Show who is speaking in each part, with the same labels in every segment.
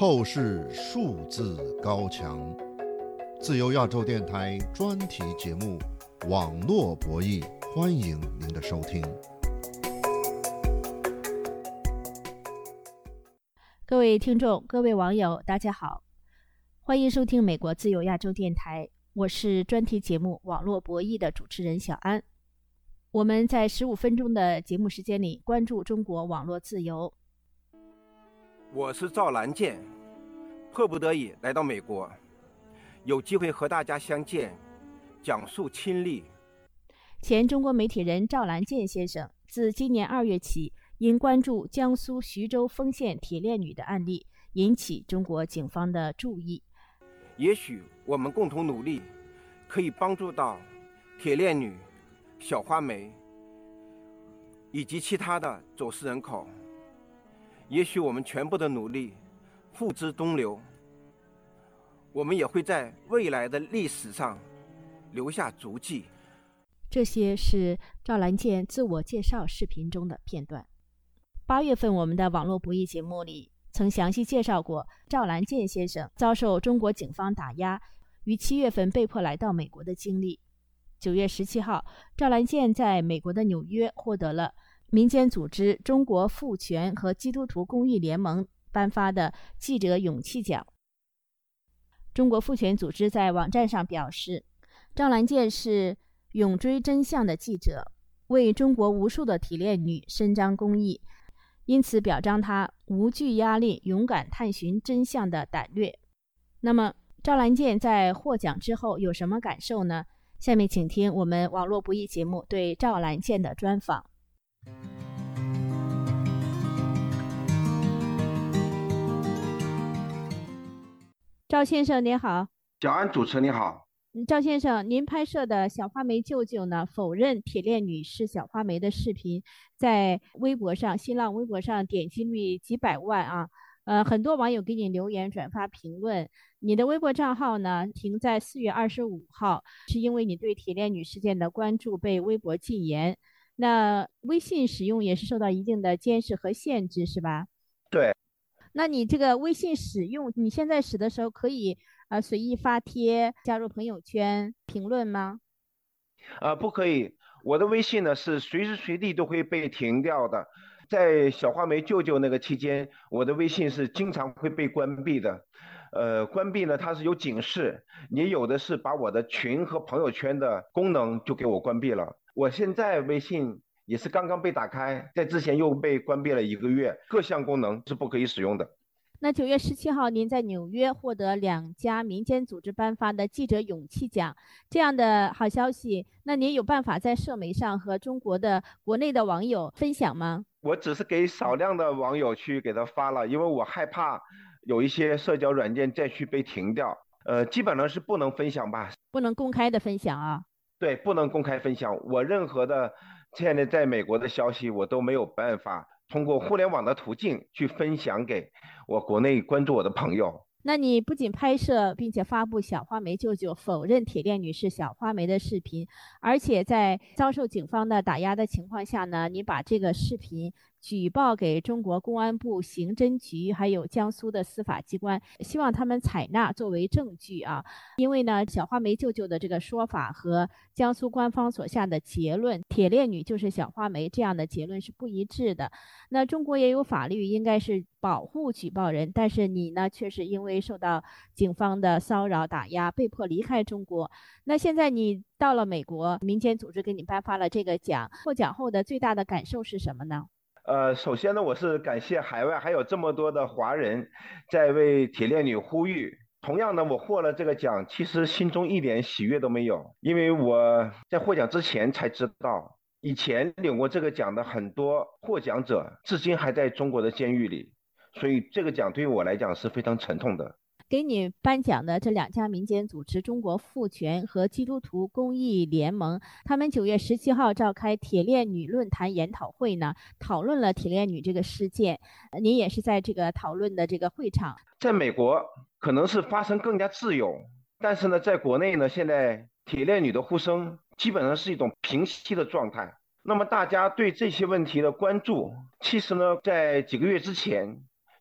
Speaker 1: 透视数字高墙。自由亚洲电台专题节目《网络博弈》，欢迎您的收听。
Speaker 2: 各位听众、各位网友，大家好，欢迎收听美国自由亚洲电台，我是专题节目《网络博弈》的主持人小安。我们在十五分钟的节目时间里，关注中国网络自由。
Speaker 3: 我是赵兰健，迫不得已来到美国，有机会和大家相见，讲述亲历。
Speaker 2: 前中国媒体人赵兰健先生自今年二月起，因关注江苏徐州丰县铁链女的案例，引起中国警方的注意。
Speaker 3: 也许我们共同努力，可以帮助到铁链女、小花梅以及其他的走失人口。也许我们全部的努力付之东流，我们也会在未来的历史上留下足迹。
Speaker 2: 这些是赵兰健自我介绍视频中的片段。八月份，我们的网络博弈节目里曾详细介绍过赵兰健先生遭受中国警方打压，于七月份被迫来到美国的经历。九月十七号，赵兰健在美国的纽约获得了。民间组织中国妇权和基督徒公益联盟颁发的记者勇气奖。中国妇权组织在网站上表示，赵兰健是勇追真相的记者，为中国无数的铁链女伸张公义，因此表彰他无惧压力、勇敢探寻真相的胆略。那么，赵兰健在获奖之后有什么感受呢？下面请听我们网络不易节目对赵兰健的专访。赵先生您好，
Speaker 3: 小安主持你好，
Speaker 2: 赵先生，您拍摄的小花梅舅舅呢否认铁链女是小花梅的视频，在微博上、新浪微博上点击率几百万啊，呃，很多网友给你留言、转发、评论。你的微博账号呢停在四月二十五号，是因为你对铁链女事件的关注被微博禁言。那微信使用也是受到一定的监视和限制，是吧？
Speaker 3: 对。
Speaker 2: 那你这个微信使用，你现在使的时候可以呃随意发帖、加入朋友圈、评论吗？
Speaker 3: 呃，不可以。我的微信呢是随时随地都会被停掉的。在小花梅舅舅那个期间，我的微信是经常会被关闭的。呃，关闭呢它是有警示，你有的是把我的群和朋友圈的功能就给我关闭了。我现在微信。也是刚刚被打开，在之前又被关闭了一个月，各项功能是不可以使用的。
Speaker 2: 那九月十七号，您在纽约获得两家民间组织颁发的记者勇气奖，这样的好消息，那您有办法在社媒上和中国的国内的网友分享吗？
Speaker 3: 我只是给少量的网友去给他发了，因为我害怕有一些社交软件再去被停掉。呃，基本上是不能分享吧？
Speaker 2: 不能公开的分享啊？
Speaker 3: 对，不能公开分享。我任何的。现在在美国的消息，我都没有办法通过互联网的途径去分享给我国内关注我的朋友。
Speaker 2: 那你不仅拍摄并且发布小花梅舅舅否认铁链女士小花梅的视频，而且在遭受警方的打压的情况下呢，你把这个视频。举报给中国公安部、刑侦局，还有江苏的司法机关，希望他们采纳作为证据啊。因为呢，小花梅舅舅的这个说法和江苏官方所下的结论“铁链女就是小花梅”这样的结论是不一致的。那中国也有法律，应该是保护举报人，但是你呢，却是因为受到警方的骚扰打压，被迫离开中国。那现在你到了美国，民间组织给你颁发了这个奖，获奖后的最大的感受是什么呢？
Speaker 3: 呃，首先呢，我是感谢海外还有这么多的华人在为铁链女呼吁。同样呢，我获了这个奖，其实心中一点喜悦都没有，因为我在获奖之前才知道，以前领过这个奖的很多获奖者，至今还在中国的监狱里，所以这个奖对于我来讲是非常沉痛的。
Speaker 2: 给你颁奖的这两家民间组织——中国妇权和基督徒公益联盟，他们九月十七号召开铁链女论坛研讨会呢，讨论了铁链女这个事件。您也是在这个讨论的这个会场。
Speaker 3: 在美国可能是发声更加自由，但是呢，在国内呢，现在铁链女的呼声基本上是一种平息的状态。那么大家对这些问题的关注，其实呢，在几个月之前，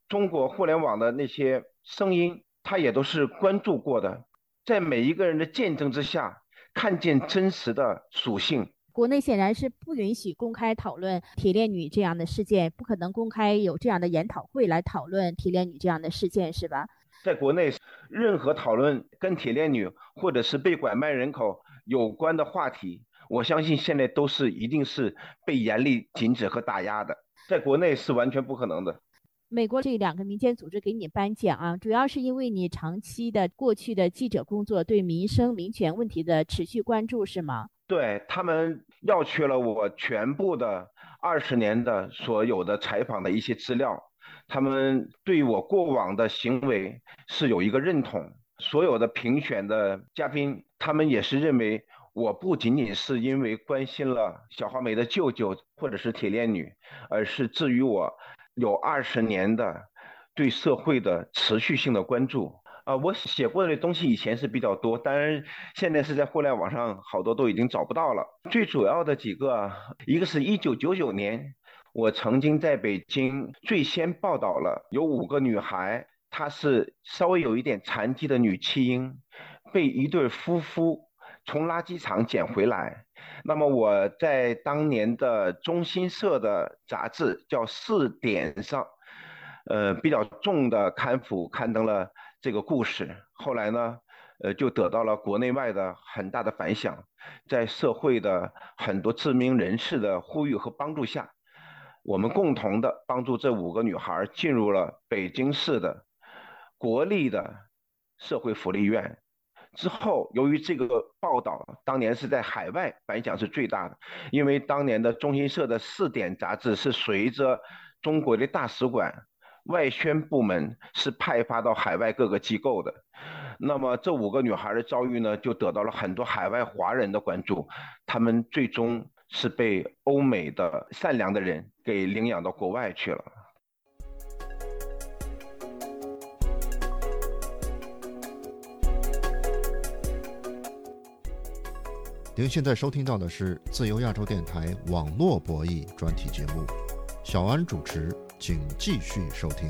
Speaker 3: 中国互联网的那些。声音，他也都是关注过的，在每一个人的见证之下，看见真实的属性。
Speaker 2: 国内显然是不允许公开讨论铁链女这样的事件，不可能公开有这样的研讨会来讨论铁链女这样的事件，是吧？
Speaker 3: 在国内，任何讨论跟铁链女或者是被拐卖人口有关的话题，我相信现在都是一定是被严厉禁止和打压的，在国内是完全不可能的。
Speaker 2: 美国这两个民间组织给你颁奖啊，主要是因为你长期的过去的记者工作对民生民权问题的持续关注，是吗？
Speaker 3: 对他们要去了我全部的二十年的所有的采访的一些资料，他们对我过往的行为是有一个认同。所有的评选的嘉宾，他们也是认为我不仅仅是因为关心了小花梅的舅舅或者是铁链女，而是至于我。有二十年的对社会的持续性的关注啊，我写过的东西以前是比较多，当然现在是在互联网上好多都已经找不到了。最主要的几个，一个是一九九九年，我曾经在北京最先报道了有五个女孩，她是稍微有一点残疾的女弃婴，被一对夫妇从垃圾场捡回来。那么我在当年的中新社的杂志叫《四点》上，呃，比较重的刊幅刊登了这个故事。后来呢，呃，就得到了国内外的很大的反响，在社会的很多知名人士的呼吁和帮助下，我们共同的帮助这五个女孩进入了北京市的国立的社会福利院。之后，由于这个报道当年是在海外反响是最大的，因为当年的中新社的四点杂志是随着中国的大使馆外宣部门是派发到海外各个机构的，那么这五个女孩的遭遇呢，就得到了很多海外华人的关注，他们最终是被欧美的善良的人给领养到国外去了。
Speaker 1: 您现在收听到的是自由亚洲电台网络博弈专题节目，小安主持，请继续收听。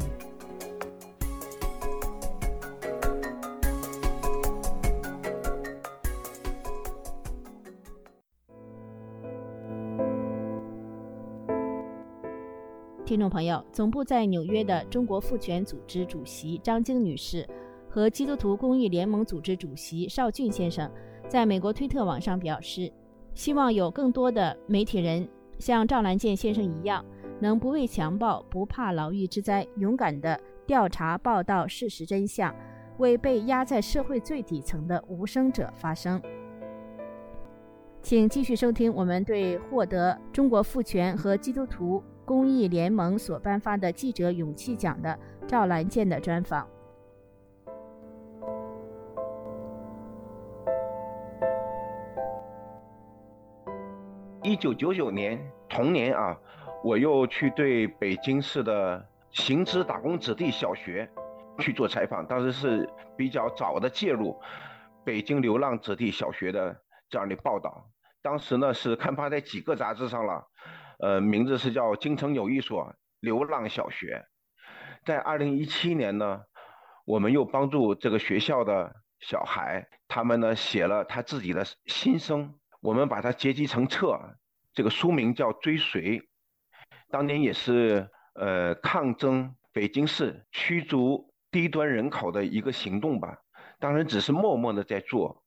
Speaker 2: 听众朋友，总部在纽约的中国妇权组织主席张晶女士和基督徒公益联盟组织主席邵俊先生。在美国推特网上表示，希望有更多的媒体人像赵兰健先生一样，能不畏强暴、不怕牢狱之灾，勇敢地调查报道事实真相，为被压在社会最底层的无声者发声。请继续收听我们对获得中国父权和基督徒公益联盟所颁发的记者勇气奖的赵兰健的专访。
Speaker 3: 一九九九年同年啊，我又去对北京市的行知打工子弟小学去做采访，当时是比较早的介入北京流浪子弟小学的这样的报道。当时呢是刊发在几个杂志上了，呃，名字是叫京城有一所流浪小学。在二零一七年呢，我们又帮助这个学校的小孩，他们呢写了他自己的心声。我们把它结集成册，这个书名叫《追随》。当年也是呃抗争北京市驱逐低端人口的一个行动吧。当然只是默默的在做，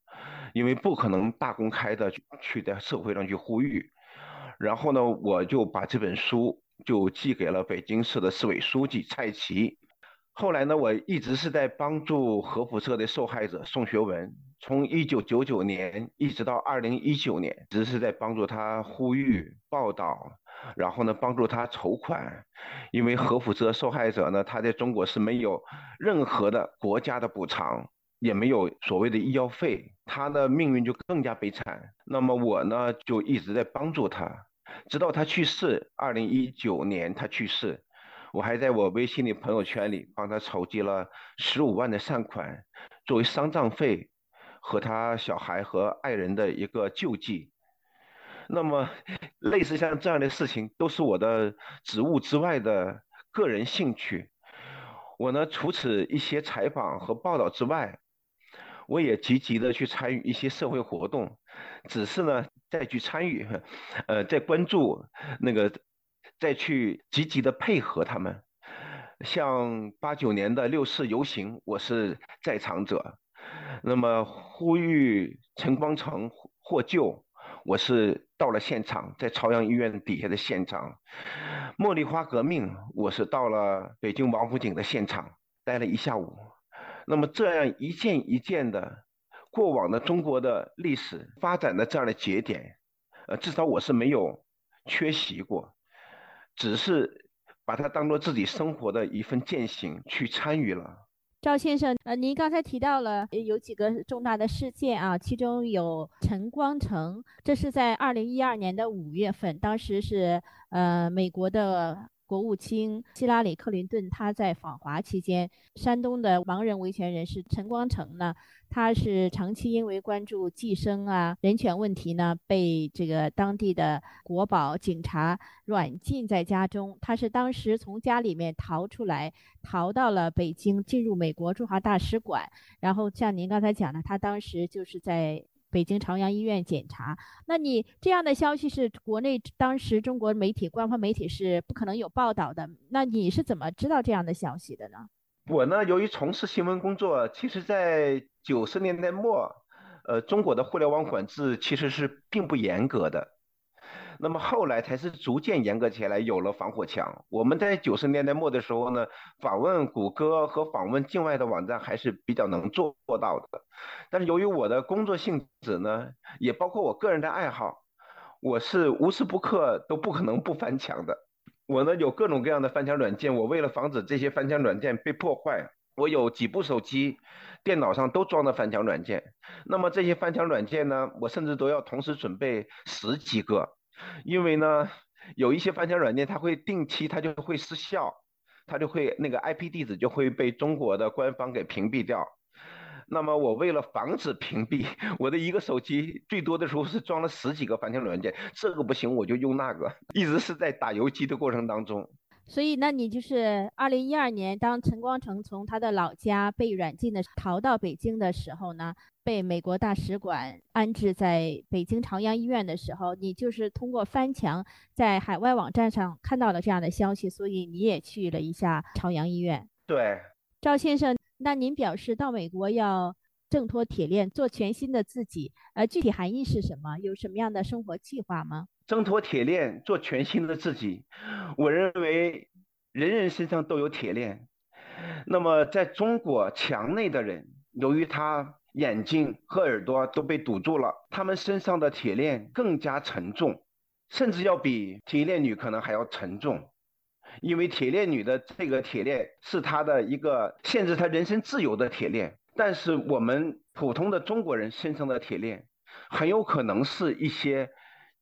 Speaker 3: 因为不可能大公开的去在社会上去呼吁。然后呢，我就把这本书就寄给了北京市的市委书记蔡奇。后来呢，我一直是在帮助核辐射的受害者宋学文。从一九九九年一直到二零一九年，只是在帮助他呼吁、报道，然后呢帮助他筹款，因为核辐射受害者呢，他在中国是没有任何的国家的补偿，也没有所谓的医药费，他的命运就更加悲惨。那么我呢就一直在帮助他，直到他去世，二零一九年他去世，我还在我微信的朋友圈里帮他筹集了十五万的善款，作为丧葬费。和他小孩和爱人的一个救济，那么类似像这样的事情，都是我的职务之外的个人兴趣。我呢，除此一些采访和报道之外，我也积极的去参与一些社会活动，只是呢，再去参与，呃，在关注那个，再去积极的配合他们。像八九年的六四游行，我是在场者；那么呼吁陈光诚获救，我是到了现场，在朝阳医院底下的现场；茉莉花革命，我是到了北京王府井的现场，待了一下午。那么这样一件一件的过往的中国的历史发展的这样的节点，呃，至少我是没有缺席过，只是把它当做自己生活的一份践行去参与了。
Speaker 2: 赵先生，呃，您刚才提到了有几个重大的事件啊，其中有陈光诚，这是在二零一二年的五月份，当时是呃美国的。国务卿希拉里·克林顿，他在访华期间，山东的盲人维权人士陈光诚呢，他是长期因为关注计生啊人权问题呢，被这个当地的国保警察软禁在家中。他是当时从家里面逃出来，逃到了北京，进入美国驻华大使馆。然后像您刚才讲的，他当时就是在。北京朝阳医院检查，那你这样的消息是国内当时中国媒体官方媒体是不可能有报道的，那你是怎么知道这样的消息的呢？
Speaker 3: 我呢，由于从事新闻工作，其实在九十年代末，呃，中国的互联网管制其实是并不严格的。那么后来才是逐渐严格起来，有了防火墙。我们在九十年代末的时候呢，访问谷歌和访问境外的网站还是比较能做到的。但是由于我的工作性质呢，也包括我个人的爱好，我是无时不刻都不可能不翻墙的。我呢有各种各样的翻墙软件，我为了防止这些翻墙软件被破坏，我有几部手机、电脑上都装了翻墙软件。那么这些翻墙软件呢，我甚至都要同时准备十几个。因为呢，有一些翻墙软件，它会定期它就会失效，它就会那个 IP 地址就会被中国的官方给屏蔽掉。那么我为了防止屏蔽，我的一个手机最多的时候是装了十几个翻墙软件，这个不行我就用那个，一直是在打游击的过程当中。
Speaker 2: 所以，那你就是二零一二年，当陈光诚从他的老家被软禁的逃到北京的时候呢，被美国大使馆安置在北京朝阳医院的时候，你就是通过翻墙在海外网站上看到了这样的消息，所以你也去了一下朝阳医院。
Speaker 3: 对，
Speaker 2: 赵先生，那您表示到美国要挣脱铁链，做全新的自己，呃，具体含义是什么？有什么样的生活计划吗？
Speaker 3: 挣脱铁链，做全新的自己。我认为人人身上都有铁链。那么在中国墙内的人，由于他眼睛和耳朵都被堵住了，他们身上的铁链更加沉重，甚至要比铁链女可能还要沉重。因为铁链女的这个铁链是她的一个限制她人身自由的铁链，但是我们普通的中国人身上的铁链，很有可能是一些。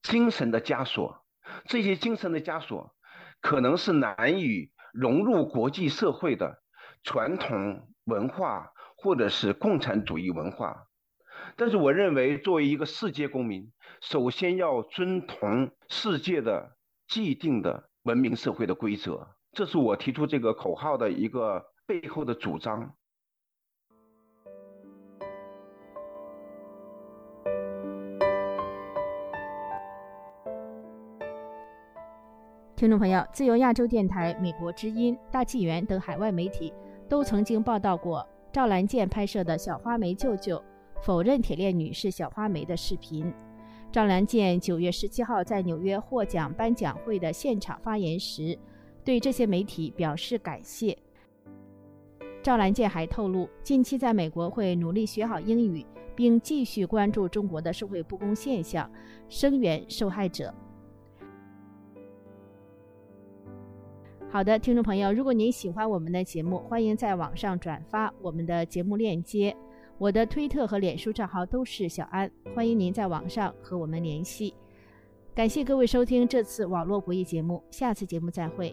Speaker 3: 精神的枷锁，这些精神的枷锁，可能是难以融入国际社会的传统文化，或者是共产主义文化。但是，我认为作为一个世界公民，首先要遵从世界的既定的文明社会的规则，这是我提出这个口号的一个背后的主张。
Speaker 2: 听众朋友，自由亚洲电台、美国之音、大纪元等海外媒体都曾经报道过赵兰健拍摄的小花梅舅舅否认铁链女是小花梅的视频。赵兰健九月十七号在纽约获奖颁奖会的现场发言时，对这些媒体表示感谢。赵兰健还透露，近期在美国会努力学好英语，并继续关注中国的社会不公现象，声援受害者。好的，听众朋友，如果您喜欢我们的节目，欢迎在网上转发我们的节目链接。我的推特和脸书账号都是小安，欢迎您在网上和我们联系。感谢各位收听这次网络博弈节目，下次节目再会。